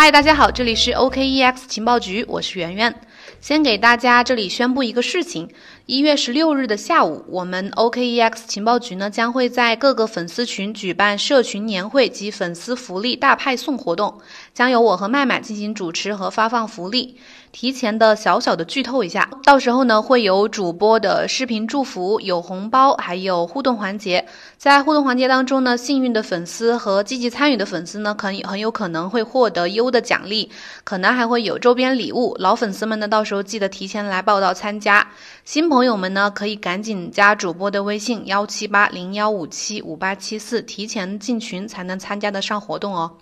嗨，大家好，这里是 OKEX 情报局，我是圆圆。先给大家这里宣布一个事情：一月十六日的下午，我们 OKEX 情报局呢将会在各个粉丝群举办社群年会及粉丝福利大派送活动，将由我和麦麦进行主持和发放福利。提前的小小的剧透一下，到时候呢会有主播的视频祝福，有红包，还有互动环节。在互动环节当中呢，幸运的粉丝和积极参与的粉丝呢，可以很有可能会获得优的奖励，可能还会有周边礼物。老粉丝们呢，到时候记得提前来报道参加。新朋朋友们呢，可以赶紧加主播的微信幺七八零幺五七五八七四，提前进群才能参加的上活动哦。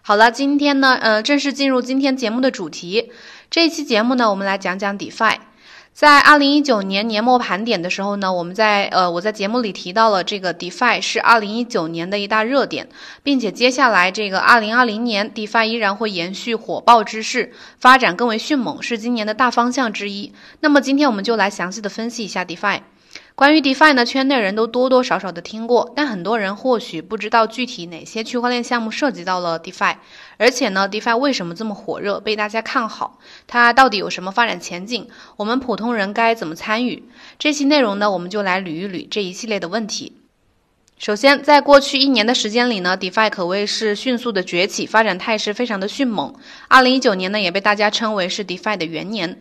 好了，今天呢，呃，正式进入今天节目的主题。这一期节目呢，我们来讲讲 DeFi。在二零一九年年末盘点的时候呢，我们在呃我在节目里提到了这个 DeFi 是二零一九年的一大热点，并且接下来这个二零二零年 DeFi 依然会延续火爆之势，发展更为迅猛，是今年的大方向之一。那么今天我们就来详细的分析一下 DeFi。关于 DeFi 呢，圈内人都多多少少的听过，但很多人或许不知道具体哪些区块链项目涉及到了 DeFi，而且呢，DeFi 为什么这么火热，被大家看好？它到底有什么发展前景？我们普通人该怎么参与？这期内容呢，我们就来捋一捋这一系列的问题。首先，在过去一年的时间里呢，DeFi 可谓是迅速的崛起，发展态势非常的迅猛。二零一九年呢，也被大家称为是 DeFi 的元年。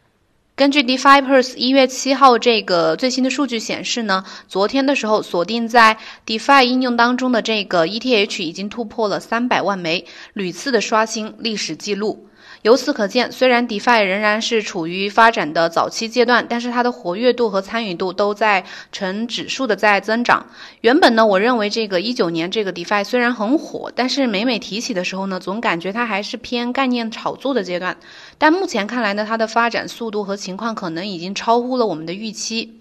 根据 DeFi Pulse 一月七号这个最新的数据显示呢，昨天的时候锁定在 DeFi 应用当中的这个 ETH 已经突破了三百万枚，屡次的刷新历史记录。由此可见，虽然 DeFi 仍然是处于发展的早期阶段，但是它的活跃度和参与度都在呈指数的在增长。原本呢，我认为这个一九年这个 DeFi 虽然很火，但是每每提起的时候呢，总感觉它还是偏概念炒作的阶段。但目前看来呢，它的发展速度和情况可能已经超乎了我们的预期。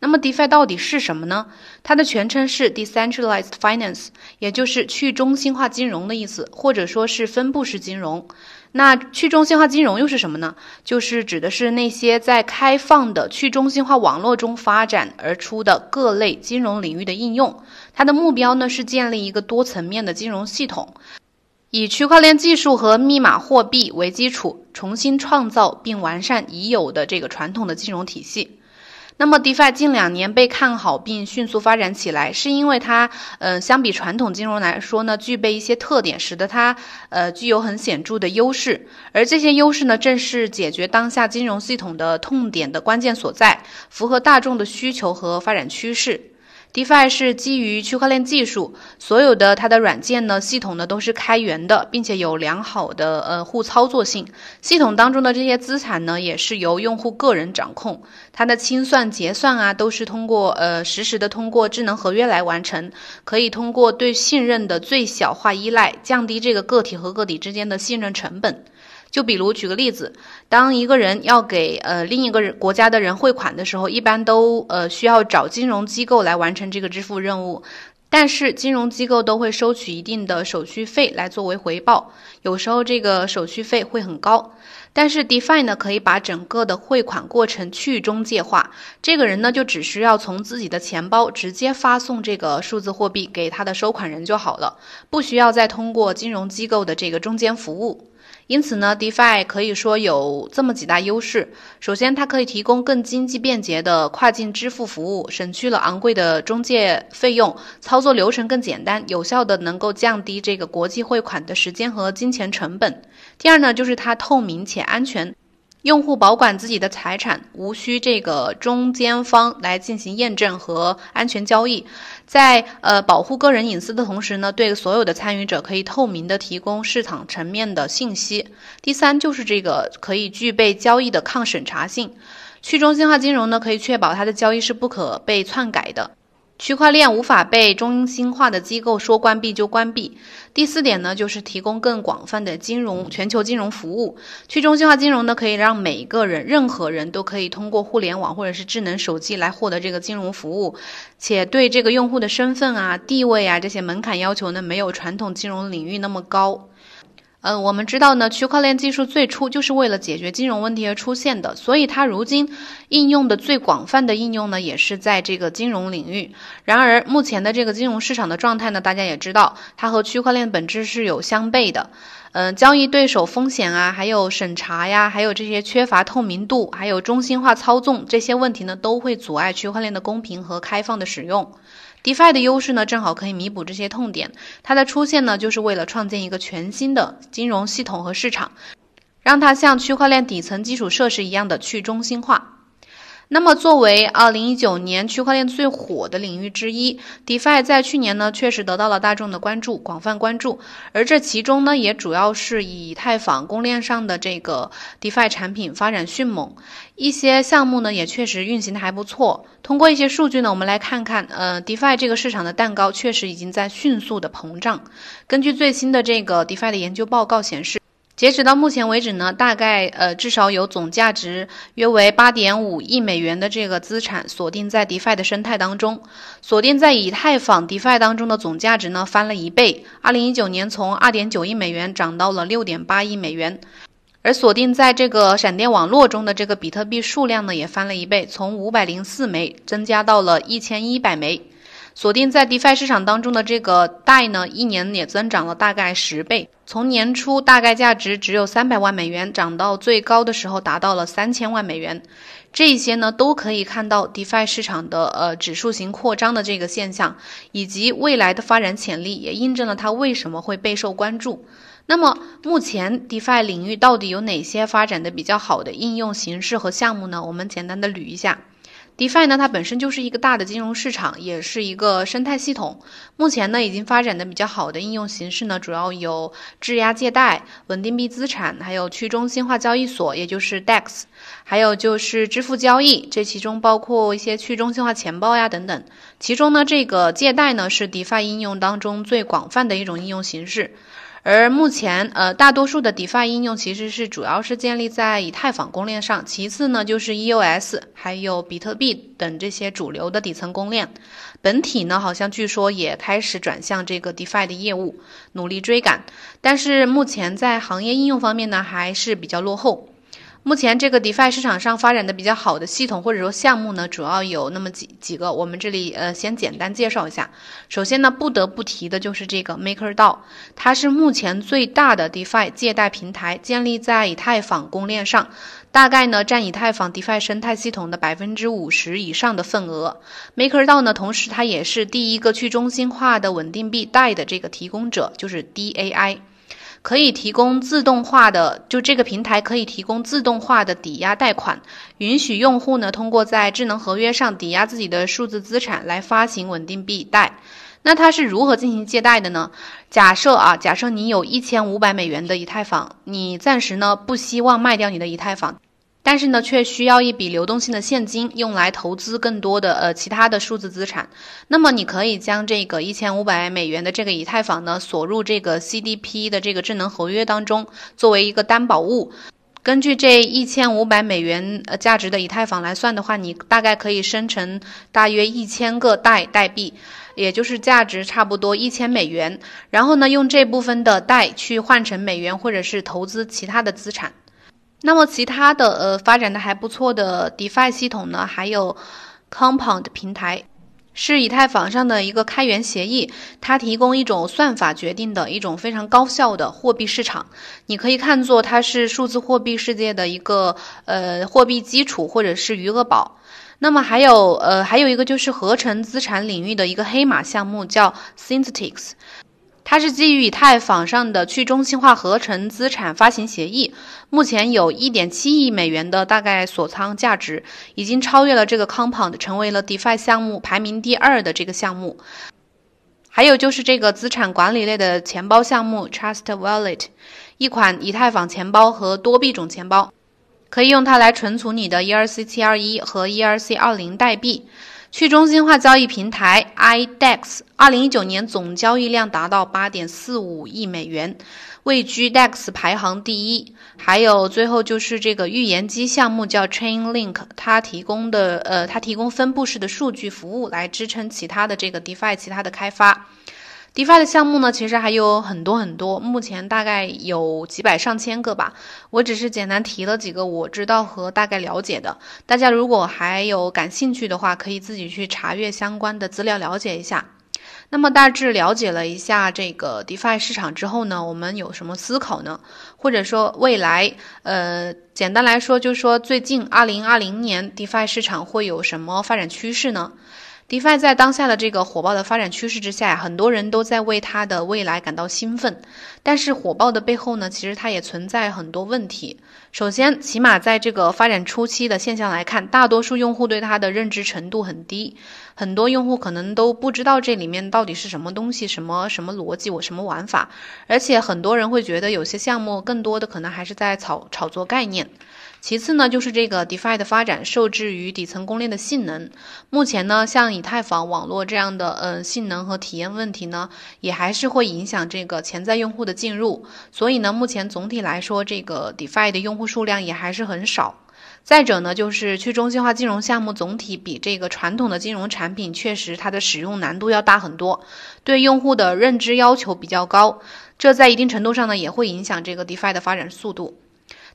那么 DeFi 到底是什么呢？它的全称是 Decentralized Finance，也就是去中心化金融的意思，或者说是分布式金融。那去中心化金融又是什么呢？就是指的是那些在开放的去中心化网络中发展而出的各类金融领域的应用。它的目标呢是建立一个多层面的金融系统，以区块链技术和密码货币为基础，重新创造并完善已有的这个传统的金融体系。那么，DeFi 近两年被看好并迅速发展起来，是因为它，呃，相比传统金融来说呢，具备一些特点，使得它，呃，具有很显著的优势。而这些优势呢，正是解决当下金融系统的痛点的关键所在，符合大众的需求和发展趋势。DeFi 是基于区块链技术，所有的它的软件呢、系统呢都是开源的，并且有良好的呃互操作性。系统当中的这些资产呢，也是由用户个人掌控，它的清算、结算啊，都是通过呃实时的通过智能合约来完成，可以通过对信任的最小化依赖，降低这个个体和个体之间的信任成本。就比如举个例子，当一个人要给呃另一个人国家的人汇款的时候，一般都呃需要找金融机构来完成这个支付任务，但是金融机构都会收取一定的手续费来作为回报，有时候这个手续费会很高。但是 DeFi 呢可以把整个的汇款过程去中介化，这个人呢就只需要从自己的钱包直接发送这个数字货币给他的收款人就好了，不需要再通过金融机构的这个中间服务。因此呢，DeFi 可以说有这么几大优势。首先，它可以提供更经济便捷的跨境支付服务，省去了昂贵的中介费用，操作流程更简单，有效的能够降低这个国际汇款的时间和金钱成本。第二呢，就是它透明且安全。用户保管自己的财产，无需这个中间方来进行验证和安全交易，在呃保护个人隐私的同时呢，对所有的参与者可以透明的提供市场层面的信息。第三就是这个可以具备交易的抗审查性，去中心化金融呢可以确保它的交易是不可被篡改的。区块链无法被中心化的机构说关闭就关闭。第四点呢，就是提供更广泛的金融全球金融服务。去中心化金融呢，可以让每一个人、任何人都可以通过互联网或者是智能手机来获得这个金融服务，且对这个用户的身份啊、地位啊这些门槛要求呢，没有传统金融领域那么高。嗯，我们知道呢，区块链技术最初就是为了解决金融问题而出现的，所以它如今应用的最广泛的应用呢，也是在这个金融领域。然而，目前的这个金融市场的状态呢，大家也知道，它和区块链本质是有相悖的。嗯，交易对手风险啊，还有审查呀，还有这些缺乏透明度，还有中心化操纵这些问题呢，都会阻碍区块链的公平和开放的使用。DeFi 的优势呢，正好可以弥补这些痛点。它的出现呢，就是为了创建一个全新的金融系统和市场，让它像区块链底层基础设施一样的去中心化。那么，作为二零一九年区块链最火的领域之一，DeFi 在去年呢确实得到了大众的关注，广泛关注。而这其中呢，也主要是以太坊公链上的这个 DeFi 产品发展迅猛，一些项目呢也确实运行的还不错。通过一些数据呢，我们来看看，呃，DeFi 这个市场的蛋糕确实已经在迅速的膨胀。根据最新的这个 DeFi 的研究报告显示。截止到目前为止呢，大概呃至少有总价值约为八点五亿美元的这个资产锁定在 DeFi 的生态当中，锁定在以太坊 DeFi 当中的总价值呢翻了一倍，二零一九年从二点九亿美元涨到了六点八亿美元，而锁定在这个闪电网络中的这个比特币数量呢也翻了一倍，从五百零四枚增加到了一千一百枚。锁定在 DeFi 市场当中的这个贷呢，一年也增长了大概十倍，从年初大概价值只有三百万美元，涨到最高的时候达到了三千万美元。这些呢都可以看到 DeFi 市场的呃指数型扩张的这个现象，以及未来的发展潜力，也印证了它为什么会备受关注。那么目前 DeFi 领域到底有哪些发展的比较好的应用形式和项目呢？我们简单的捋一下。DeFi 呢，它本身就是一个大的金融市场，也是一个生态系统。目前呢，已经发展的比较好的应用形式呢，主要有质押借贷、稳定币资产，还有去中心化交易所，也就是 DEX，还有就是支付交易，这其中包括一些去中心化钱包呀等等。其中呢，这个借贷呢，是 DeFi 应用当中最广泛的一种应用形式。而目前，呃，大多数的 DeFi 应用其实是主要是建立在以太坊公链上，其次呢就是 EOS，还有比特币等这些主流的底层公链。本体呢好像据说也开始转向这个 DeFi 的业务，努力追赶，但是目前在行业应用方面呢还是比较落后。目前这个 DeFi 市场上发展的比较好的系统或者说项目呢，主要有那么几几个，我们这里呃先简单介绍一下。首先呢，不得不提的就是这个 MakerDAO，它是目前最大的 DeFi 借贷平台，建立在以太坊公链上，大概呢占以太坊 DeFi 生态系统的百分之五十以上的份额。MakerDAO 呢，同时它也是第一个去中心化的稳定币贷的这个提供者，就是 DAI。可以提供自动化的，就这个平台可以提供自动化的抵押贷款，允许用户呢通过在智能合约上抵押自己的数字资产来发行稳定币贷。那它是如何进行借贷的呢？假设啊，假设你有一千五百美元的以太坊，你暂时呢不希望卖掉你的以太坊。但是呢，却需要一笔流动性的现金用来投资更多的呃其他的数字资产。那么你可以将这个一千五百美元的这个以太坊呢锁入这个 CDP 的这个智能合约当中，作为一个担保物。根据这一千五百美元呃价值的以太坊来算的话，你大概可以生成大约一千个代代币，也就是价值差不多一千美元。然后呢，用这部分的代去换成美元，或者是投资其他的资产。那么其他的呃发展的还不错的 DeFi 系统呢，还有 Compound 平台，是以太坊上的一个开源协议，它提供一种算法决定的一种非常高效的货币市场，你可以看作它是数字货币世界的一个呃货币基础或者是余额宝。那么还有呃还有一个就是合成资产领域的一个黑马项目叫 Synthetics。它是基于以太坊上的去中心化合成资产发行协议，目前有一点七亿美元的大概锁仓价值，已经超越了这个 Compound，成为了 DeFi 项目排名第二的这个项目。还有就是这个资产管理类的钱包项目 Trust Wallet，一款以太坊钱包和多币种钱包，可以用它来存储你的 ERC-721 和 ERC-20 代币。去中心化交易平台 iDex，二零一九年总交易量达到八点四五亿美元，位居 Dex 排行第一。还有最后就是这个预言机项目叫 Chainlink，它提供的呃，它提供分布式的数据服务来支撑其他的这个 DeFi 其他的开发。DeFi 的项目呢，其实还有很多很多，目前大概有几百上千个吧。我只是简单提了几个我知道和大概了解的。大家如果还有感兴趣的话，可以自己去查阅相关的资料了解一下。那么大致了解了一下这个 DeFi 市场之后呢，我们有什么思考呢？或者说未来，呃，简单来说就是说最近二零二零年 DeFi 市场会有什么发展趋势呢？DeFi 在当下的这个火爆的发展趋势之下，很多人都在为它的未来感到兴奋。但是火爆的背后呢，其实它也存在很多问题。首先，起码在这个发展初期的现象来看，大多数用户对它的认知程度很低，很多用户可能都不知道这里面到底是什么东西、什么什么逻辑、我什么玩法。而且很多人会觉得有些项目更多的可能还是在炒炒作概念。其次呢，就是这个 DeFi 的发展受制于底层公链的性能。目前呢，像以太坊网络这样的，呃，性能和体验问题呢，也还是会影响这个潜在用户的进入。所以呢，目前总体来说，这个 DeFi 的用户数量也还是很少。再者呢，就是去中心化金融项目总体比这个传统的金融产品确实它的使用难度要大很多，对用户的认知要求比较高。这在一定程度上呢，也会影响这个 DeFi 的发展速度。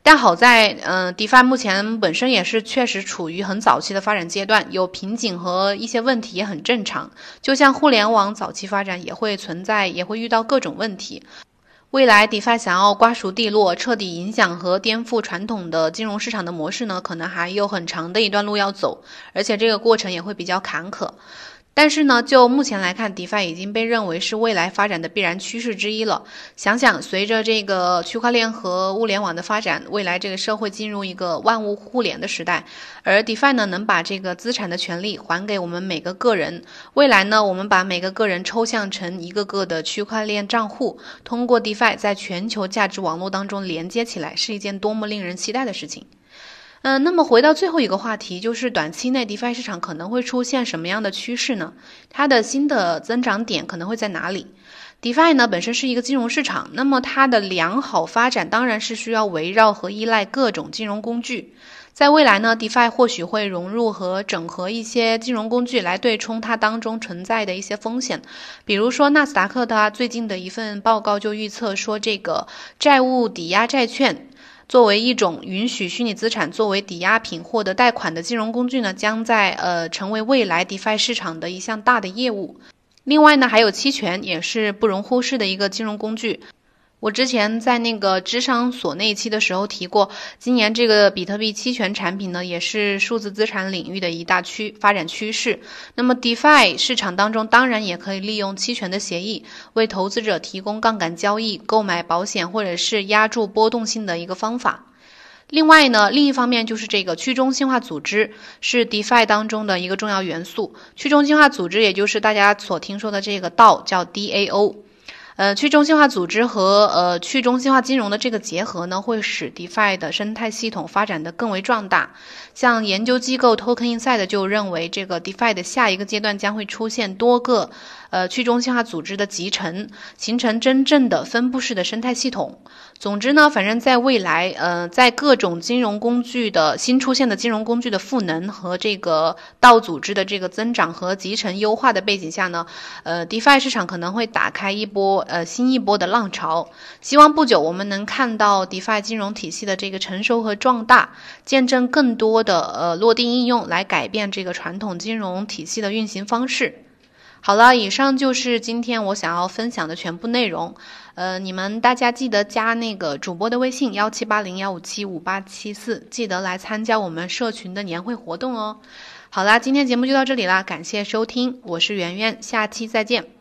但好在，嗯，DeFi 目前本身也是确实处于很早期的发展阶段，有瓶颈和一些问题也很正常。就像互联网早期发展也会存在，也会遇到各种问题。未来 DeFi 想要瓜熟蒂落，彻底影响和颠覆传统的金融市场的模式呢，可能还有很长的一段路要走，而且这个过程也会比较坎坷。但是呢，就目前来看，DeFi 已经被认为是未来发展的必然趋势之一了。想想，随着这个区块链和物联网的发展，未来这个社会进入一个万物互联的时代，而 DeFi 呢，能把这个资产的权利还给我们每个个人。未来呢，我们把每个个人抽象成一个个的区块链账户，通过 DeFi 在全球价值网络当中连接起来，是一件多么令人期待的事情。嗯，那么回到最后一个话题，就是短期内 DeFi 市场可能会出现什么样的趋势呢？它的新的增长点可能会在哪里？DeFi 呢本身是一个金融市场，那么它的良好发展当然是需要围绕和依赖各种金融工具。在未来呢，DeFi 或许会融入和整合一些金融工具来对冲它当中存在的一些风险，比如说纳斯达克它最近的一份报告就预测说，这个债务抵押债券。作为一种允许虚拟资产作为抵押品获得贷款的金融工具呢，将在呃成为未来 DeFi 市场的一项大的业务。另外呢，还有期权也是不容忽视的一个金融工具。我之前在那个智商所那一期的时候提过，今年这个比特币期权产品呢，也是数字资产领域的一大趋发展趋势。那么，DeFi 市场当中当然也可以利用期权的协议，为投资者提供杠杆交易、购买保险或者是压住波动性的一个方法。另外呢，另一方面就是这个去中心化组织是 DeFi 当中的一个重要元素。去中心化组织也就是大家所听说的这个道，叫 DAO。呃，去中心化组织和呃去中心化金融的这个结合呢，会使 DeFi 的生态系统发展的更为壮大。像研究机构 Token Inside 就认为，这个 DeFi 的下一个阶段将会出现多个呃去中心化组织的集成，形成真正的分布式的生态系统。总之呢，反正在未来，呃，在各种金融工具的新出现的金融工具的赋能和这个道组织的这个增长和集成优化的背景下呢，呃，DeFi 市场可能会打开一波呃新一波的浪潮。希望不久我们能看到 DeFi 金融体系的这个成熟和壮大，见证更多的呃落地应用来改变这个传统金融体系的运行方式。好了，以上就是今天我想要分享的全部内容。呃，你们大家记得加那个主播的微信幺七八零幺五七五八七四，记得来参加我们社群的年会活动哦。好啦，今天节目就到这里啦，感谢收听，我是圆圆，下期再见。